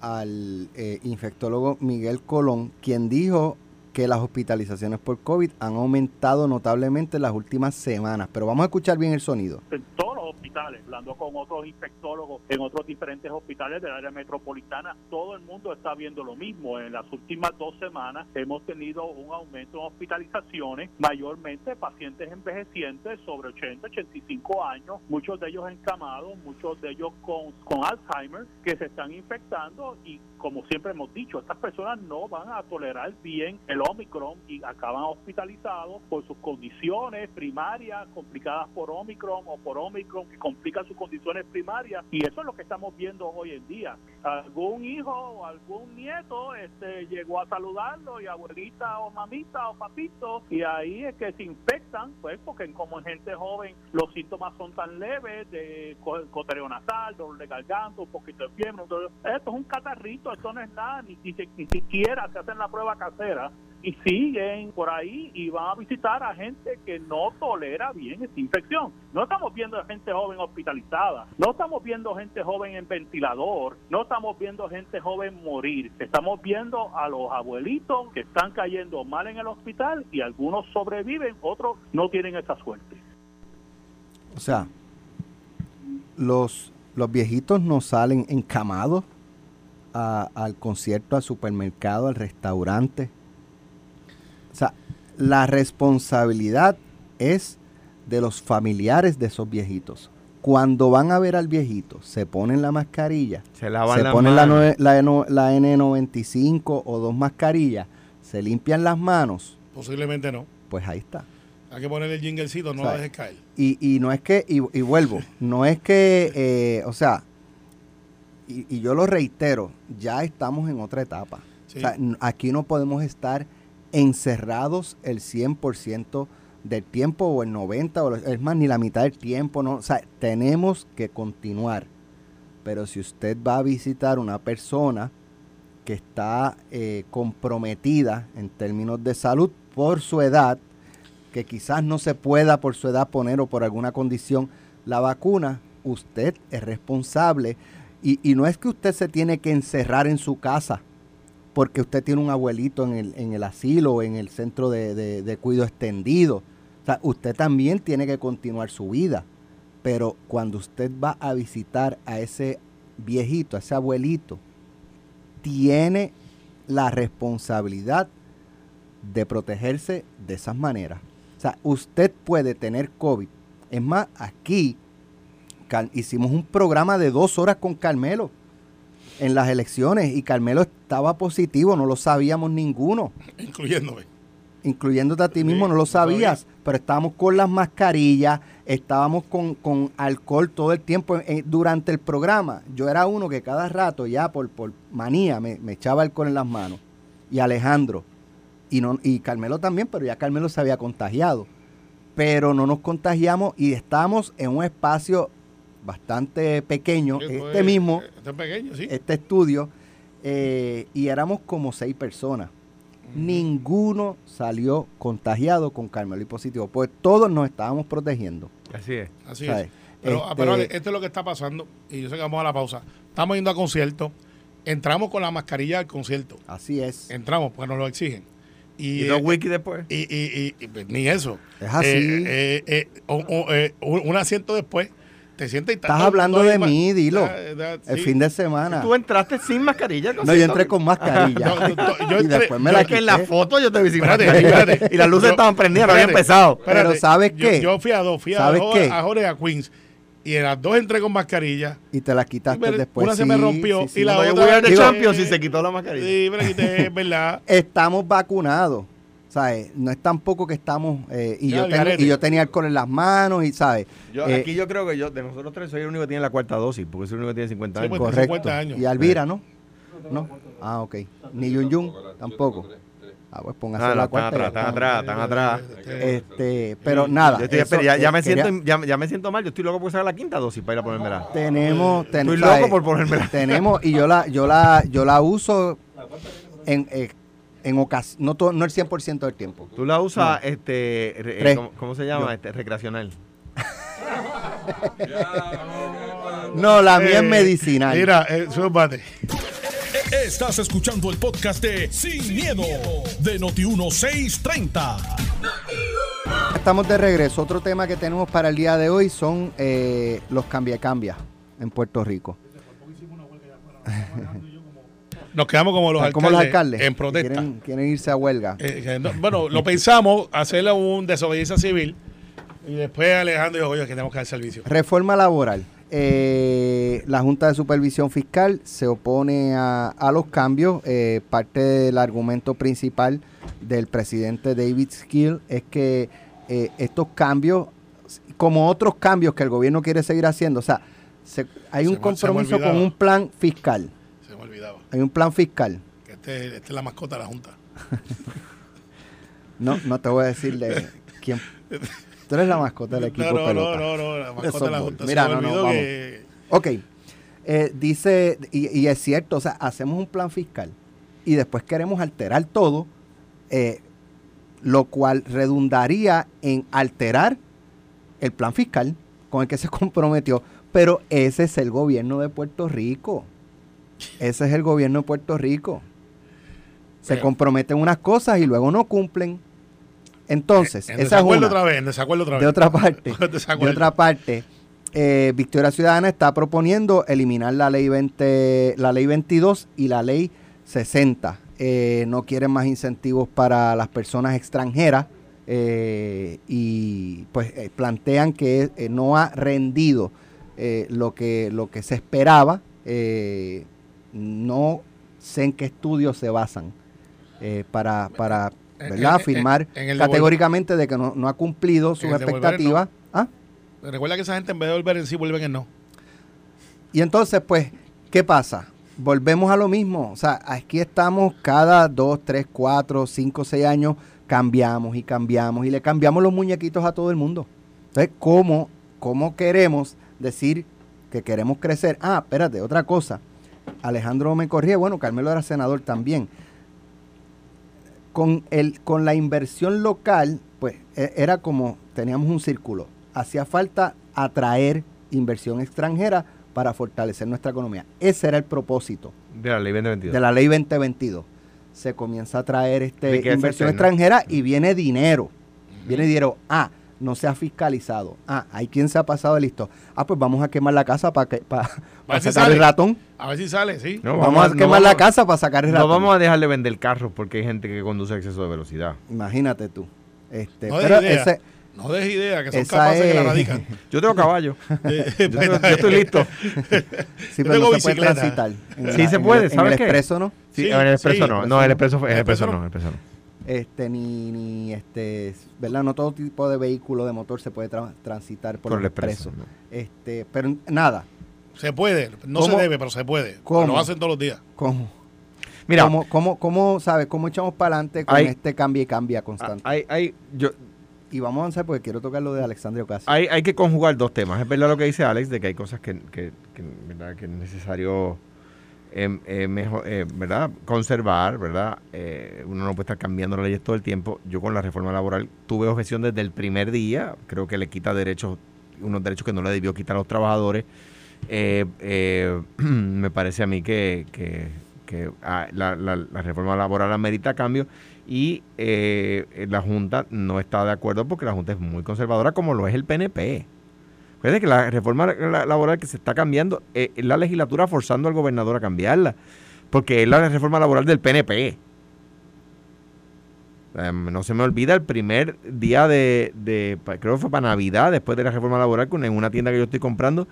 al eh, infectólogo Miguel Colón, quien dijo que las hospitalizaciones por COVID han aumentado notablemente en las últimas semanas. Pero vamos a escuchar bien el sonido. Los hospitales, hablando con otros infectólogos en otros diferentes hospitales del área metropolitana, todo el mundo está viendo lo mismo. En las últimas dos semanas hemos tenido un aumento en hospitalizaciones, mayormente pacientes envejecientes sobre 80, 85 años, muchos de ellos encamados, muchos de ellos con, con Alzheimer, que se están infectando y como siempre hemos dicho, estas personas no van a tolerar bien el Omicron y acaban hospitalizados por sus condiciones primarias complicadas por Omicron o por Omicron que complican sus condiciones primarias y eso es lo que estamos viendo hoy en día. Algún hijo o algún nieto este, llegó a saludarlo y abuelita o mamita o papito y ahí es que se infectan, pues porque como en gente joven los síntomas son tan leves de cotereo nasal, dolor de garganta, un poquito de fiebre, esto es un catarrito, esto no es nada, ni, ni, ni siquiera se hacen la prueba casera y siguen por ahí y van a visitar a gente que no tolera bien esta infección. No estamos viendo gente joven hospitalizada, no estamos viendo gente joven en ventilador, no estamos viendo gente joven morir, estamos viendo a los abuelitos que están cayendo mal en el hospital y algunos sobreviven, otros no tienen esa suerte. O sea, los, los viejitos no salen encamados al concierto, al supermercado, al restaurante o sea, la responsabilidad es de los familiares de esos viejitos. Cuando van a ver al viejito, se ponen la mascarilla, se, lavan se ponen la, la, la, N95 o dos mascarillas, se limpian las manos. Posiblemente no. Pues ahí está. Hay que poner el jinglecito, no lo dejes caer. Y, y no es que, y, y vuelvo, no es que, eh, o sea, y, y, yo lo reitero, ya estamos en otra etapa. Sí. O sea, aquí no podemos estar encerrados el 100% del tiempo o el 90% o es más ni la mitad del tiempo, no, o sea, tenemos que continuar. Pero si usted va a visitar una persona que está eh, comprometida en términos de salud por su edad, que quizás no se pueda por su edad poner o por alguna condición la vacuna, usted es responsable. Y, y no es que usted se tiene que encerrar en su casa porque usted tiene un abuelito en el, en el asilo o en el centro de, de, de cuidado extendido. O sea, usted también tiene que continuar su vida. Pero cuando usted va a visitar a ese viejito, a ese abuelito, tiene la responsabilidad de protegerse de esas maneras. O sea, usted puede tener COVID. Es más, aquí hicimos un programa de dos horas con Carmelo en las elecciones y Carmelo estaba positivo, no lo sabíamos ninguno. Incluyéndome. Incluyéndote a ti mismo, no lo sabías, sabía. pero estábamos con las mascarillas, estábamos con, con alcohol todo el tiempo eh, durante el programa. Yo era uno que cada rato, ya por, por manía, me, me, echaba alcohol en las manos. Y Alejandro, y, no, y Carmelo también, pero ya Carmelo se había contagiado. Pero no nos contagiamos y estamos en un espacio bastante pequeño, sí, este mismo, este, pequeño, sí. este estudio, eh, y éramos como seis personas. Uh -huh. Ninguno salió contagiado con Carmelo y positivo, pues todos nos estábamos protegiendo. Así es. Así ¿sabes? es. Pero, este, pero, esto es lo que está pasando, y yo sé que vamos a la pausa, estamos yendo a conciertos, entramos con la mascarilla al concierto. Así es. Entramos, porque nos lo exigen. Y, Y, dos eh, wikis después. y, y- y- y, pues, ni eso. Es así. Eh, eh, eh, o- o, eh, un un asiento después, te sientes Estás hablando de mí, dilo. Da- da- El sí. fin de semana. Tú entraste sin mascarilla. No, yo entré con mascarilla. No, [laughs] no, no, yo y después me yo la Es que en la quité. foto yo te vi sin Espérate, mascarilla. espérate. [laughs] Y las luces Yo- estaban prendidas, no había espérate. empezado. Pero ¿sabes yo- qué? Yo, fui a dos, fui a ¿Sabes dos, qué? a Jorge, a Queens. Y en las dos entré con mascarilla. Y te la quitaste me- después. una se me rompió sí, sí. y la yo otra- voy a The Digo- Champions y se quitó la mascarilla. Sí, me la quité, es verdad. [laughs] Estamos vacunados. ¿Sabes? No es tampoco que estamos. eh, y, yo garete. y yo tenía alcohol en las manos, y ¿sabes? Yo, Eh, aquí yo creo que yo, de nosotros tres, soy el único que tiene la cuarta dosis, porque soy el único que tiene 50 Sí, años. pues, Correcto. 50 años. Y Alvira, ¿no? No. Ah, ok. Ni Yun Yun tampoco. Ah, pues póngase Ah, no, la están cuarta. atrás, ya están está. atrás, están atrás. Este, pero nada. Yo estoy eso, ya, ya eh, me quería- siento, ya, ya me siento mal. Yo estoy loco por sacar la quinta dosis para ir a ponérmela. Tenemos, ten- Estoy loco por ponérmela. Tenemos, y yo la, yo la, yo la uso en, eh, en ocas- no, todo, no el 100% del tiempo. Tú la usas, este, re- eh. ¿cómo, cómo se llama? Yo. Este, recreacional. [laughs] No, la mía es Eh, medicinal. Mira, eh, súbate. Estás escuchando el podcast de Sin, miedo, de Noti1630. Estamos de regreso. Otro tema que tenemos para el día de hoy son eh, los cambia cambia en Puerto Rico. Nos quedamos como los, alcaldes, como los alcaldes en protesta. Quieren, quieren irse a huelga. Eh, no- bueno, lo pensamos, hacerle un desobediencia civil. Y después Alejandro dijo, oye, que tenemos que dar servicio. Reforma laboral. Eh, la Junta de Supervisión Fiscal se opone a, a los cambios. Eh, parte del argumento principal del presidente David Skill es que eh, estos cambios, como otros cambios que el gobierno quiere seguir haciendo, o sea, se- hay Se un se compromiso con un plan fiscal. Hay un plan fiscal. Este, es la mascota de la Junta. No, no te voy a decir de quién. Tú eres la mascota del equipo No, no, pelota. no, no, no, la mascota de la. Junta. Mira, no, no, vamos. que... Ok, eh, dice, y, y es cierto, o sea, hacemos un plan fiscal y después queremos alterar todo, eh, lo cual redundaría en alterar el plan fiscal con el que se [laughs] comprometió, pero ese es el gobierno de Puerto Rico. Ese es el gobierno de Puerto Rico. Se comprometen unas cosas y luego no cumplen. Entonces, En esa es una. otra vez, en desacuerdo otra vez. De otra parte, [laughs] de otra parte, eh, Victoria Ciudadana está proponiendo eliminar la ley 20, la ley 22 y la ley 60. Eh, no quieren más incentivos para las personas extranjeras eh, y pues eh, plantean que eh, no ha rendido eh, lo que lo que se esperaba. Eh, no sé en qué estudios se basan eh, para, para ¿verdad? en- afirmar en categóricamente de que no, no ha cumplido sus expectativas. ¿Ah? Recuerda que esa gente en vez de volver en sí, vuelven en no. Y entonces, pues, ¿qué pasa? Volvemos a lo mismo. O sea, aquí estamos cada dos, tres, cuatro, cinco, seis años, cambiamos y cambiamos y le cambiamos los muñequitos a todo el mundo. Entonces, ¿cómo, cómo queremos decir que queremos crecer? Ah, espérate, otra cosa. Alejandro me corría, bueno, Carmelo era senador también. Con, el, con la inversión local, pues e- era como, teníamos un círculo. Hacía falta atraer inversión extranjera para fortalecer nuestra economía. Ese era el propósito De la ley 2022. de la ley 2022. Se comienza a traer este, Riqueza inversión externa. extranjera y viene dinero. Viene dinero. Ah, no se ha fiscalizado. Ah, hay quien se ha pasado de listo. Ah, pues vamos a quemar la casa para que, para, si sacar el ratón. A ver si sale, sí. No, Vamos, a no quemar la casa para sacar el No ratón. vamos a dejar de vender carros porque hay gente que conduce a exceso de velocidad. Imagínate tú. Este, No pero des idea. ese, No des idea, que son esa capaces que la es- radican. [laughs] Yo tengo caballo. [laughs] Eh, yo, estoy- yo estoy listo. sí, pero tengo no se puede transitar. En Sí la- se puede, el, En ¿sabes el qué? expreso, ¿no? Sí, Sí, en el expreso sí, no. No, el expreso, el el expreso expreso no. no. El expreso no. Este, ni, ni, este, ¿verdad? No todo tipo de vehículo de motor se puede tra- transitar por, Por el los expreso. expresos. Este, pero nada, Se puede, no ¿Cómo? se debe, pero se puede. ¿Cómo? Lo hacen todos los días. ¿cómo? Mira, ¿Cómo, cómo, cómo, ¿sabes? ¿Cómo echamos para adelante con Hay- este cambia y cambia constante? hay, hay, yo, y vamos a avanzar porque quiero tocar lo de Alexandria Ocasio. hay, hay que conjugar dos temas. Es verdad lo que dice Alex, de que hay cosas que, que, que, ¿verdad? que es necesario eh, eh, mejor, eh, ¿verdad? conservar, ¿verdad? Eh, uno no puede estar cambiando las leyes todo el tiempo. Yo con la reforma laboral tuve objeción desde el primer día. Creo que le quita derechos, unos derechos que no le debió quitar a los trabajadores. eh, [clears throat] me parece a mí que, que, ah, la, la, la, reforma laboral amerita cambio y la Junta no está de acuerdo porque la Junta es muy conservadora como lo es el PNP. Fíjate que la reforma laboral que se está cambiando es la legislatura forzando al gobernador a cambiarla, porque es la reforma laboral del PNP. Em, no se me olvida el primer día de, creo que fue para Navidad, después de la reforma laboral, en una tienda que yo estoy comprando,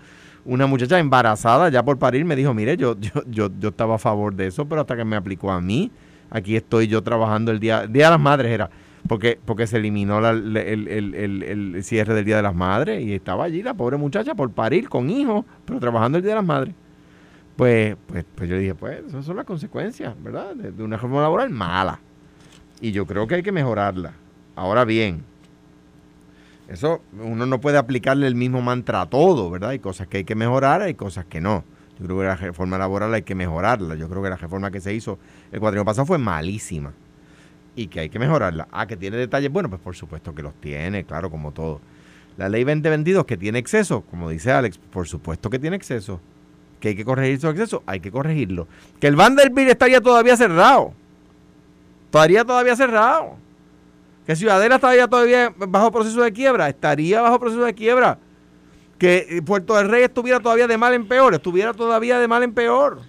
una muchacha embarazada ya por parir me dijo, mire, yo, yo, yo, yo estaba a favor de eso, pero hasta que me aplicó a mí, aquí estoy yo trabajando el día, día de las madres era, porque, porque se eliminó la, el, el, el, el, cierre del Día de las Madres y estaba allí la pobre muchacha por parir con hijos, pero trabajando el Día de las Madres. Pues, pues, pues yo dije, pues esas son las consecuencias, ¿verdad? De, una reforma laboral mala. Y yo creo que hay que mejorarla. Ahora bien, eso uno no puede aplicarle el mismo mantra a todo, ¿verdad? Hay cosas que hay que mejorar, hay cosas que no. Yo creo que la reforma laboral hay que mejorarla. Yo creo que la reforma que se hizo el cuatrienio pasado fue malísima y que hay que mejorarla. Ah, que tiene detalles, bueno, pues por supuesto que los tiene, claro, como todo. La ley 2022 que tiene exceso, como dice Alex, por supuesto que tiene exceso. Que hay que corregir esos excesos, hay que corregirlo. Que el Vanderbilt estaría todavía cerrado. Estaría todavía cerrado. Que Ciudadela estaría todavía bajo proceso de quiebra. Estaría bajo proceso de quiebra. Que Puerto del Rey estuviera todavía de mal en peor. Estuviera todavía de mal en peor.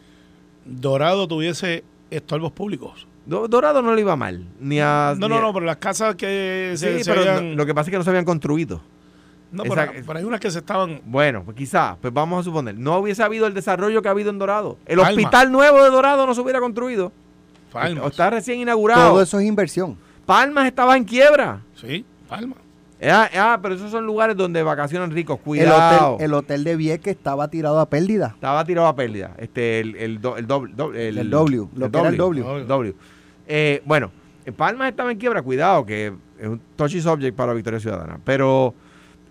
Dorado tuviese estorbos públicos. Dorado no le iba mal. Ni a, no, no, no, pero las casas que sí, se, pero lo que pasa es que no se habían construido. No, Esa, pero, hay unas que se estaban. Bueno, pues quizás, pues vamos a suponer, no hubiese habido el desarrollo que ha habido en Dorado. El hospital nuevo de Dorado no se hubiera construido. Palmas. Está recién inaugurado. Todo eso es inversión. Palmas estaba en quiebra. Sí, Palmas. Ah, ah, pero esos son lugares donde vacacionan ricos. Cuidado. El hotel, el hotel de Vieques estaba tirado a pérdida. Estaba tirado a pérdida. Este, el, el, do, el, doble, el, el, W. Lo que era el W. w. Eh, bueno, Palmas estaba en quiebra. Cuidado, que es un touchy subject para la Victoria Ciudadana. Pero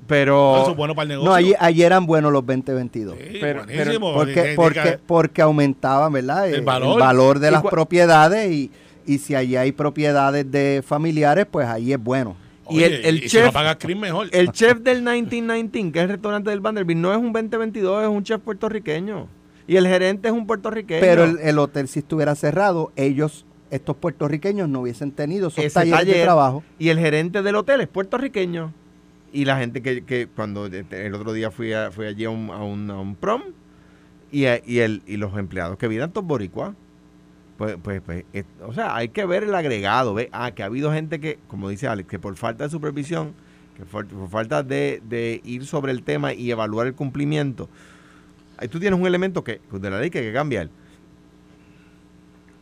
pero eso es bueno para el negocio. No, allí, allí eran buenos los 2022. Sí, pero, pero, porque, porque, porque aumentaban, ¿verdad? El, valor, el valor de las propiedades y, y si allí hay propiedades de familiares, pues ahí es bueno. y el, el chef, mejor. el chef del 1919, que es el restaurante del Vanderbilt, no es un 2022, es un chef puertorriqueño. Y el gerente es un puertorriqueño. Pero el, el hotel, si estuviera cerrado, ellos estos puertorriqueños no hubiesen tenido esos talleres taller, de trabajo. Y el gerente del hotel es puertorriqueño y la gente que, que cuando el otro día fui, a, fui allí a un, a un, a un prom y, y, el, y los empleados que vivían todos boricuas. Pues, pues, pues o sea, hay que ver el agregado. ¿ve? Ah, que ha habido gente que, como dice Alex, que por falta de supervisión, que por, por falta de, de, ir sobre el tema y evaluar el cumplimiento, ahí tú tienes un elemento que de la ley que hay que cambiar.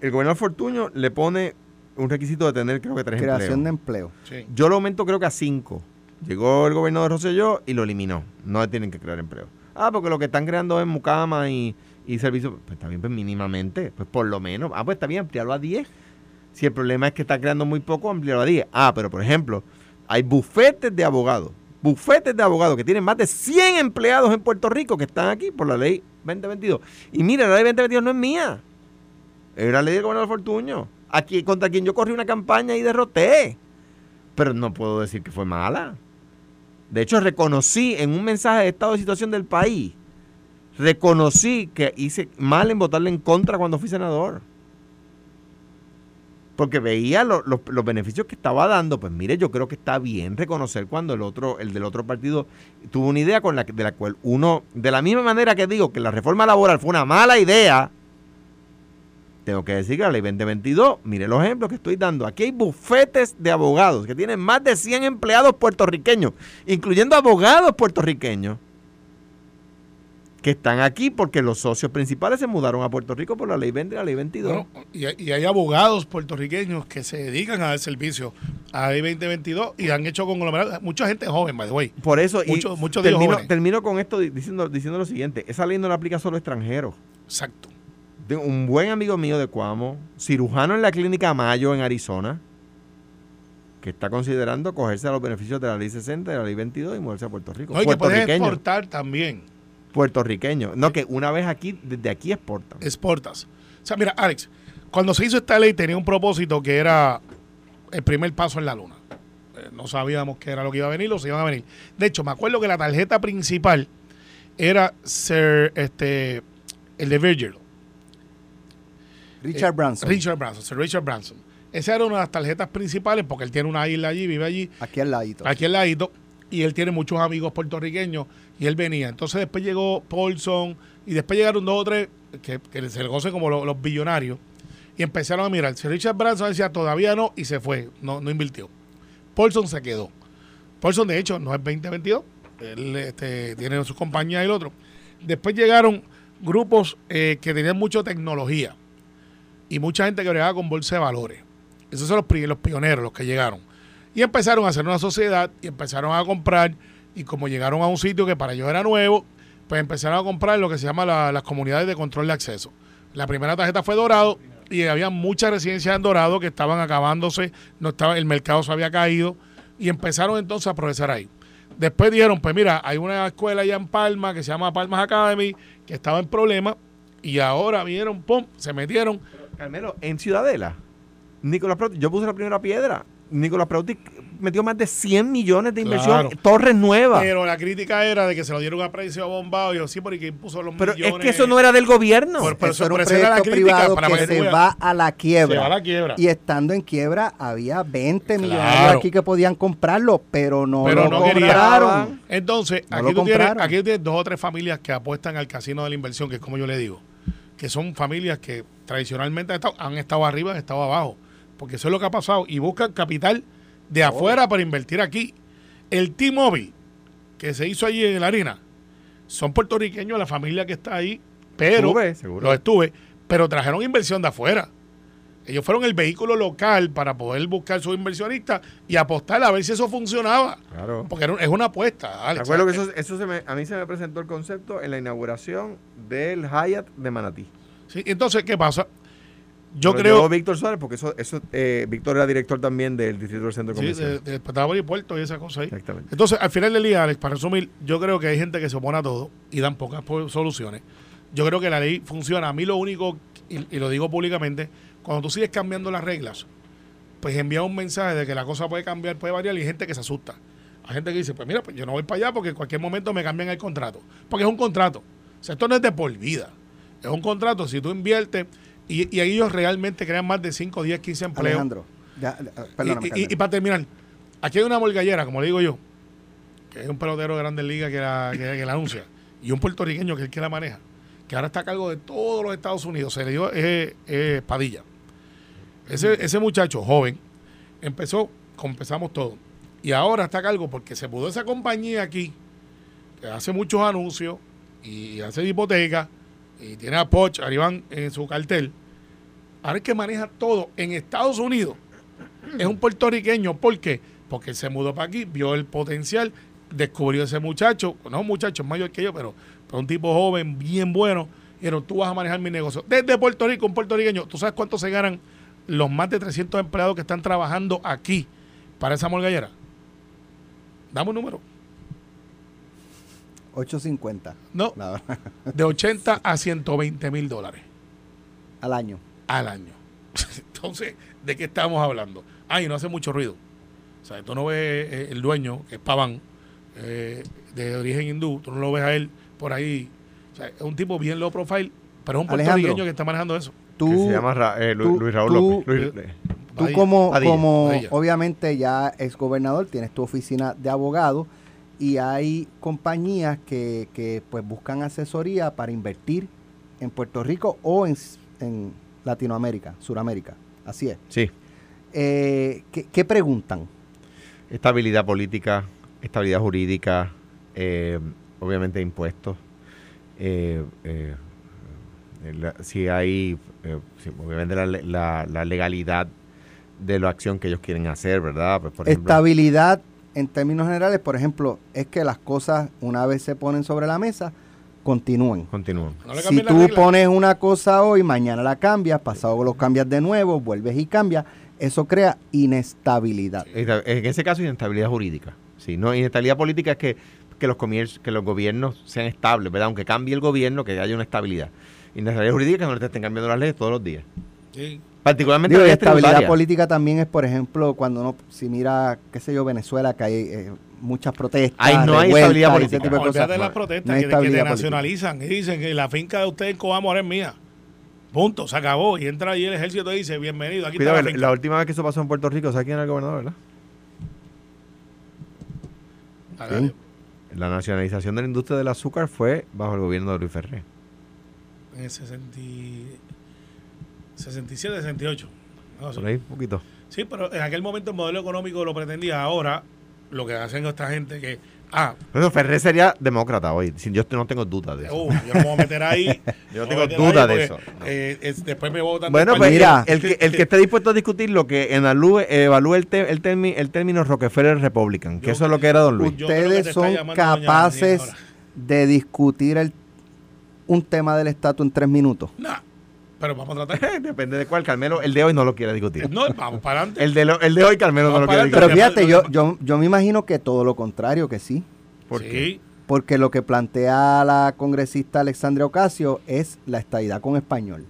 El gobernador Fortuño le pone un requisito de tener, creo que tres Creación de empleo. Sí. Yo lo aumento, creo que a cinco. Llegó el gobernador Rosselló y lo eliminó. No tienen que crear empleo. Ah, porque lo que están creando es mucama y, y servicios. Pues está bien, pues mínimamente. Pues por lo menos. Ah, pues está bien, ampliarlo a 10. Si el problema es que está creando muy poco, ampliarlo a 10. Ah, pero por ejemplo, hay bufetes de abogados. Bufetes de abogados que tienen más de 100 empleados en Puerto Rico que están aquí por la ley 2022. Y mira, la ley 2022 no es mía. Es la ley del gobernador Fortuño. Aquí, contra quien yo corrí una campaña y derroté. Pero no puedo decir que fue mala. De hecho, reconocí en un mensaje de estado de situación del país, reconocí que hice mal en votarle en contra cuando fui senador. Porque veía lo, lo, los beneficios que estaba dando. Pues mire, yo creo que está bien reconocer cuando el otro, el del otro partido, tuvo una idea con la de la cual uno, de la misma manera que digo que la reforma laboral fue una mala idea, tengo que decir que la ley 2022, mire los ejemplos que estoy dando. Aquí hay bufetes de abogados que tienen más de 100 empleados puertorriqueños, incluyendo abogados puertorriqueños, que están aquí porque los socios principales se mudaron a Puerto Rico por la ley 20 y la ley 22. Bueno, y, y, hay abogados puertorriqueños que se dedican a dar servicio a la ley 2022 y han hecho conglomerados. Mucha gente joven, by the way. Por eso, mucho, y mucho termino, termino con esto diciendo, diciendo lo siguiente: esa ley no la aplica solo a extranjeros. Exacto un buen amigo mío de Cuamo, cirujano en la clínica Mayo en Arizona, que está considerando cogerse a los beneficios de la ley 60 y de la ley 22 y moverse a Puerto Rico. No, y que puede exportar también. Puertorriqueño. No, que una vez aquí, desde aquí exportan. Exportas. O sea, mira, Alex, cuando se hizo esta ley tenía un propósito que era el primer paso en la luna. Eh, no sabíamos qué era lo que iba a venir o se iban a venir. De hecho, me acuerdo que la tarjeta principal era Sir, este, el de Virgil. Richard Eh, Branson. Richard Branson, Sir Richard Branson. Esa era una de las tarjetas principales porque él tiene una isla allí, vive allí, Aquí al ladito. aquí al ladito, y él tiene muchos amigos puertorriqueños y él venía. Entonces después llegó Paulson y después llegaron dos o tres que, que se le conocen como lo- los, billonarios y empezaron a mirar. Sir Richard Branson decía todavía no y se fue, no, no invirtió. Paulson se quedó. Paulson de hecho no es 2022, él este, tiene su compañía y el otro. Después llegaron grupos eh, que tenían mucha tecnología y mucha gente que bregaba con bolsa de valores. Esos son los, los pioneros, los que llegaron. Y empezaron a hacer una sociedad y empezaron a comprar. Y como llegaron a un sitio que para ellos era nuevo, pues empezaron a comprar lo que se llama la- las comunidades de control de acceso. La primera tarjeta fue Dorado y había muchas residencias en Dorado que estaban acabándose, no estaba, el mercado se había caído y empezaron entonces a progresar ahí. Después dijeron, pues mira, hay una escuela allá en Palma que se llama Palmas Academy que estaba en problemas y ahora vinieron, pum, se metieron Carmelo, en Ciudadela, Nicolás Prauti, yo puse la primera piedra. Nicolás Prauti metió más de 100 millones de inversión, Claro. torres nuevas. Pero la crítica era de que se lo dieron a precio bombado. Y yo, sí, porque ¿quién puso los Pero es millones? que eso no era del gobierno. Por- por Eso eso- era un la proyecto crítica privado para que se va a la quiebra. Se va a la quiebra. Y estando en quiebra, había 20 Claro. millonarios aquí que podían comprarlo, pero no Pero lo no querían. compraron. Entonces, No aquí, lo tú tienes, compraron. aquí tú tienes dos o tres familias que apuestan al casino de la inversión, que es como yo le digo, que son familias que tradicionalmente han estado, han estado arriba, han estado abajo, porque eso es lo que ha pasado, y buscan capital de afuera para invertir aquí. El T-Mobile, que se hizo allí en la harina, son puertorriqueños, la familia que está ahí, pero Estuve, los estuve, pero trajeron inversión de afuera. Ellos fueron el vehículo local para poder buscar sus inversionistas y apostar a ver si eso funcionaba. Claro. Porque era es una apuesta. Alex. acuerdo que eso, eso se me- a mí se me presentó el concepto en la inauguración del Hyatt de Manatí. Sí, entonces, ¿qué pasa? Yo Lo creo. Víctor Suárez, porque eso, eso eh, Víctor era director también del Distrito del Centro Sí, Comercial. de, de Patagua y Puerto y esa cosa ahí. Exactamente. Entonces, al final del día, Alex, para resumir, yo creo que hay gente que se opone a todo y dan pocas po- soluciones. Yo creo que la ley funciona. A mí lo único, y, y lo digo públicamente, cuando tú sigues cambiando las reglas, pues envía un mensaje de que la cosa puede cambiar, puede variar y hay gente que se asusta. Hay gente que dice, pues mira, pues yo no voy para allá porque en cualquier momento me cambian el contrato. Porque es un contrato. O sea, esto no es de por vida. Es un contrato. Si tú inviertes y, y ellos realmente crean más de 5, 10, 15 empleos. Alejandro, ya, eh, perdóname, Y- y, Carmen. y para terminar, aquí hay una morgallera, como le digo yo, que es un pelotero de Grandes Ligas que la, que, que la anuncia, y un puertorriqueño que es el que la maneja, que ahora está a cargo de todos los Estados Unidos. Se le dio eh, eh, Padilla. Ese, ese muchacho joven empezó, empezamos todos, y ahora está a cargo porque se mudó esa compañía aquí, que hace muchos anuncios y hace hipoteca, y tiene a Poch, en su cartel. Ahora es que maneja todo en Estados Unidos es un puertorriqueño. ¿Por qué? Porque se mudó para aquí, vio el potencial, descubrió ese muchacho, no un muchacho es mayor que yo, pero, pero un tipo joven, bien bueno. Dijeron, tú vas a manejar mi negocio. Desde Puerto Rico, un puertorriqueño, ¿tú sabes cuánto se ganan los más de 300 empleados que están trabajando aquí para esa morgallera? Dame un número. 8.50 No, verdad, [laughs] de 80 a 120 mil dólares al año. al año. [laughs] Entonces, ¿de qué estamos hablando? Ah, y no hace mucho ruido. O sea, tú no ves eh, el dueño, que es Paván, eh, de origen hindú, tú no lo ves a él por ahí. O sea, es un tipo bien low profile, pero es un puertorriqueño que está manejando eso. Tú, que se llama Ra- eh, tú- Luis Raúl tú- López. Luis- eh, tú como, Padilla, como Padilla. obviamente ya es gobernador, tienes tu oficina de abogado y hay compañías que, que pues buscan asesoría para invertir en Puerto Rico o en, en Latinoamérica, Suramérica. Así es. Sí. Eh, ¿qué, qué preguntan? Estabilidad política, estabilidad jurídica, eh, obviamente impuestos. eh, eh, la- si hay, eh, si- obviamente la, le- la- la legalidad de la acción que ellos quieren hacer, ¿verdad? Pues, por ejemplo, Estabilidad en términos generales, por ejemplo, es que las cosas una vez se ponen sobre la mesa, continúen. continúan. No Si tú regla. pones una cosa hoy, mañana la cambias, pasado lo cambias de nuevo, vuelves y cambias, eso crea inestabilidad. Esta- En ese caso, inestabilidad jurídica. Sí, no, inestabilidad política es que, que los que los gobiernos sean estables, ¿verdad? Aunque cambie el gobierno, que haya una estabilidad. Inestabilidad jurídica es que no le estén cambiando las leyes todos los días. Sí. Particularmente Digo, y la estabilidad tributaria. política también es, por ejemplo, cuando uno, si mira, qué sé yo, Venezuela, que hay eh, muchas protestas. Ahí no hay estabilidad y política. tipo de cosas. de las No protestas hay que, que te estabilidad política. nacionalizan y dicen que la finca de usted en Coamo es mía. Punto, se acabó. Y entra ahí el ejército y dice, bienvenido, aquí Cuidado, está la la, finca. la última vez que eso pasó en Puerto Rico, ¿sabes quién era el gobernador, verdad? La nacionalización de la industria del azúcar fue bajo el gobierno de Luis Ferré. En el 60 67, 68. No, Por sí. ahí, un poquito. Sí, pero en aquel momento el modelo económico lo pretendía. Ahora, lo que hacen esta gente que. Ah, Pero Ferré sería demócrata hoy. Yo no tengo duda de eso. uh, yo no me voy a meter ahí. [laughs] Yo no tengo duda de eso, no. eh, es- después me votan. Bueno, pues Mira. el, que, el que esté dispuesto a discutir lo que en evalúe, evalúe el, te- el, termi- el término Rockefeller Republican, que Yo- eso es lo que era Don Luis. Ustedes son capaces de discutir el, un tema del estatus en tres minutos. Nah, pero vamos a tratar. [laughs] Depende de cuál, Carmelo. El de hoy no lo quiere discutir. No, vamos para adelante. El de, lo- el de hoy, Carmelo, no lo quiere discutir. Pero fíjate, yo, yo, yo me imagino que todo lo contrario, que sí. ¿Por sí. qué? Porque lo que plantea la congresista Alexandria Ocasio es la estadidad con español.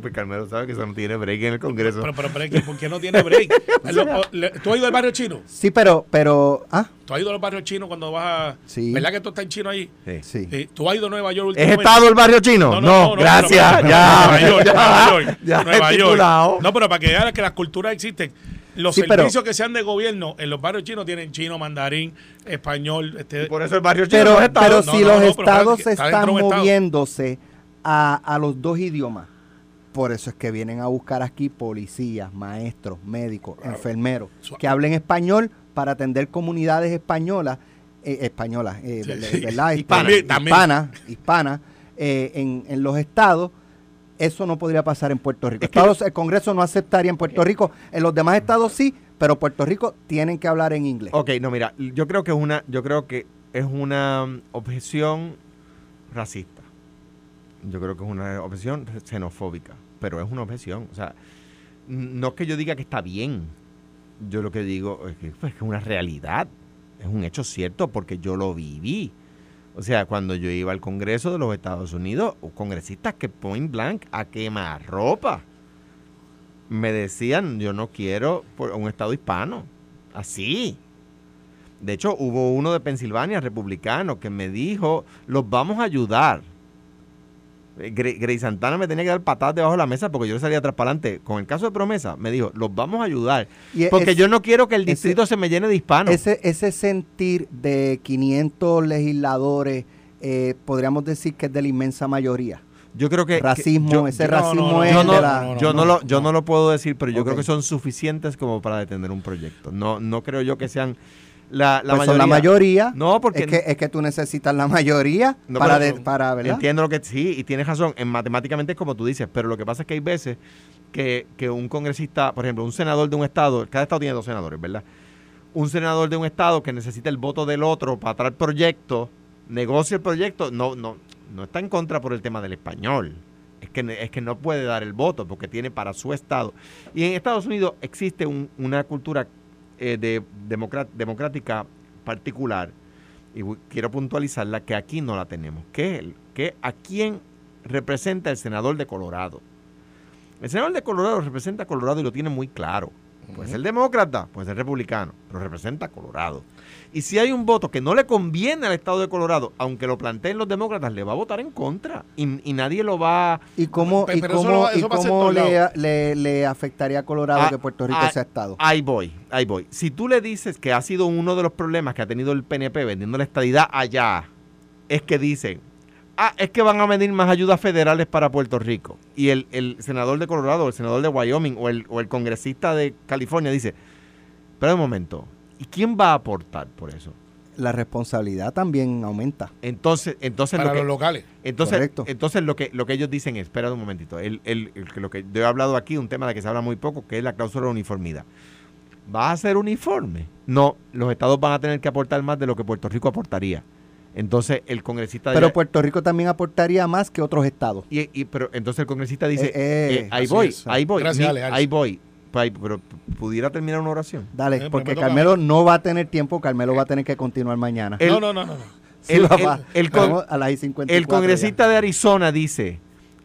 Pues Carmelo sabe que eso no tiene break en el Congreso. Pero, pero, pero, ¿por qué no tiene break? Es [laughs] lo- le- ¿Tú has ido al barrio chino? Sí, pero, pero, ah, ¿Tú has ido al barrio chino cuando vas a... Sí. ¿Verdad que tú estás en chino ahí? Sí. sí. ¿Tú has ido a Nueva York ¿Es últimamente? Estado el barrio chino? No, gracias. pero- ya, Nueva York, ya, Nueva York, ya Nueva York. No, pero para que vean que las culturas existen. Los Sí, pero- servicios que sean de gobierno en los barrios chinos tienen chino, mandarín, español. Este, Por eso el barrio chino Pero, no es Estado. pero No, si no, los no, pero estados están moviéndose a, a los dos idiomas, por eso es que vienen a buscar aquí policías, maestros, médicos, enfermeros, que hablen español para atender comunidades españolas, eh, españolas, eh, Sí. ¿verdad? Este, Hispana. Hispanas, hispanas, eh, en, en los estados. Eso no podría pasar en Puerto Rico. Estados- el Congreso no aceptaría en Puerto Rico. En los demás estados sí, pero Puerto Rico tienen que hablar en inglés. Ok, no, mira, yo creo que es una, yo creo que es una mm, objeción racista. Yo creo que es una objeción xenofóbica, pero es una objeción. O sea, no es que yo diga que está bien. Yo lo que digo es que pues, es una realidad, es un hecho cierto porque yo lo viví. O sea, cuando yo iba al Congreso de los Estados Unidos, congresistas que point blank a quemar ropa me decían, yo no quiero un estado hispano. Así. De hecho, hubo uno de Pensilvania, republicano, que me dijo, los vamos a ayudar. Gre- Grey Santana me tenía que dar patadas debajo de la mesa porque yo le salía atrás para adelante. Con el caso de promesa, me dijo, los vamos a ayudar. Y Porque es- yo no quiero que el ese- distrito se me llene de hispanos. Ese, ese sentir de 500 legisladores, eh, podríamos decir que es de la inmensa mayoría. yo creo que... que- racismo, yo- ese no, racismo no, no, es yo de no, la... yo no lo, yo no lo puedo decir, pero yo creo que son suficientes como para detener un proyecto. No, no creo yo que sean la, la pues mayoría. son la mayoría. No, porque es que, es que tú necesitas la mayoría No, para, de- para ¿verdad? Entiendo lo que sí, y tienes razón, en matemáticamente es como tú dices, pero lo que pasa es que hay veces que, que un congresista, por ejemplo, un senador de un estado, cada estado tiene dos senadores, ¿verdad? Un senador de un estado que necesita el voto del otro para traer proyecto, negocia el proyecto, no, no, no está en contra por el tema del español. Es que, es que no puede dar el voto porque tiene para su estado. Y en Estados Unidos existe un- una cultura eh, de democrática particular y quiero puntualizarla que aquí no la tenemos. ¿Qué es que ¿A quién representa el senador de Colorado? El senador de Colorado representa a Colorado y lo tiene muy claro. Puede ser demócrata, puede ser republicano, pero representa a Colorado. Y si hay un voto que no le conviene al estado de Colorado, aunque lo planteen los demócratas, le va a votar en contra. Y, y nadie lo va ¿Y cómo, Pero y cómo, va- y eso cómo le afectaría a Colorado Ah, que Puerto Rico ah, sea Estado? Ahí voy, ahí voy. Si tú le dices que ha sido uno de los problemas que ha tenido el PNP vendiendo la estadidad allá, es que dicen, ah, es que van a venir más ayudas federales para Puerto Rico. Y el, el senador de Colorado, el senador de Wyoming o el, o el congresista de California dice, espera un momento, ¿y quién va a aportar por eso? La responsabilidad también aumenta. Entonces, entonces para lo que, los locales. entonces, Correcto. entonces lo que lo que ellos dicen es, espera un momentito, el, el- lo que yo he hablado aquí, un tema de que se habla muy poco, que es la cláusula de uniformidad. ¿Va a ser uniforme? No, los estados van a tener que aportar más de lo que Puerto Rico aportaría. Entonces el congresista Pero Puerto Rico también aportaría más que otros estados. y, y- pero entonces el congresista dice, Eh, eh, eh, ahí voy, es. ahí voy, Gracias, ahí voy. Pero pudiera terminar una oración. Dale, Eh, pero porque Carmelo no va a tener tiempo, Carmelo va a tener que continuar mañana. El- no, no, no, no. el- papá. el- el con- Estamos a las y 54 El congresista de Arizona dice,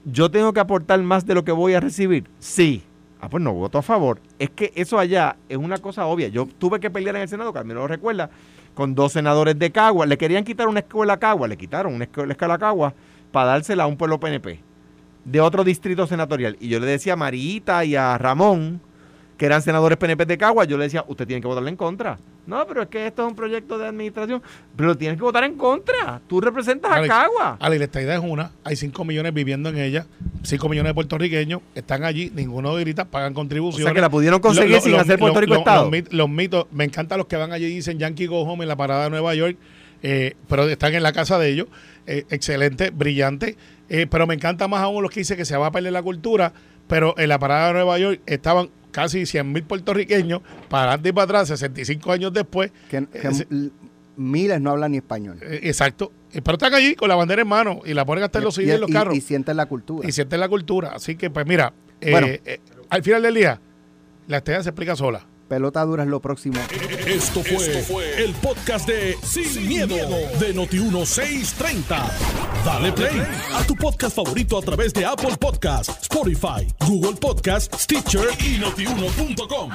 yo tengo que aportar más de lo que voy a recibir. Sí. Ah, pues no voto a favor. Es que eso allá es una cosa obvia. Yo tuve que pelear en el Senado, Carmelo lo recuerda, con dos senadores de Cagua. Le querían quitar una escuela a Cagua, le quitaron una escuela a Cagua para dársela a un pueblo PNP de otro distrito senatorial. Y yo le decía a Marita y a Ramón, que eran senadores PNP de Cagua, yo le decía, usted tiene que votarle en contra. No, pero es que esto es un proyecto de administración. Pero tienes que votar en contra. Tú representas a Cagua. Ale, esta idea es una. Hay 5 millones viviendo en ella. 5 millones de puertorriqueños están allí. Ninguno grita, pagan contribuciones. O sea que la pudieron conseguir sin hacer Puerto Rico Estado. Los, mitos, me encantan los que van allí y dicen Yankee Go Home en la parada de Nueva York. Eh, pero están en la casa de ellos. Eh, excelente, brillante. Eh, pero me encanta más aún los que dicen que se va a perder la cultura. Pero en la parada de Nueva York estaban casi 100 mil puertorriqueños para adelante y para atrás, 65 años después. Que, miles no hablan ni español. Eh, exacto. Pero están allí con la bandera en mano y la ponen hasta en los y, en los carros. Y, sienten la cultura. Y sienten la cultura. Así que, pues mira, eh, eh, al final del día, la estrella se explica sola. Pelota dura es lo próximo. Esto fue, el podcast de Sin, miedo, de Noti1630. Dale play a tu podcast favorito a través de Apple Podcasts, Spotify, Google Podcasts, Stitcher y notiuno.com.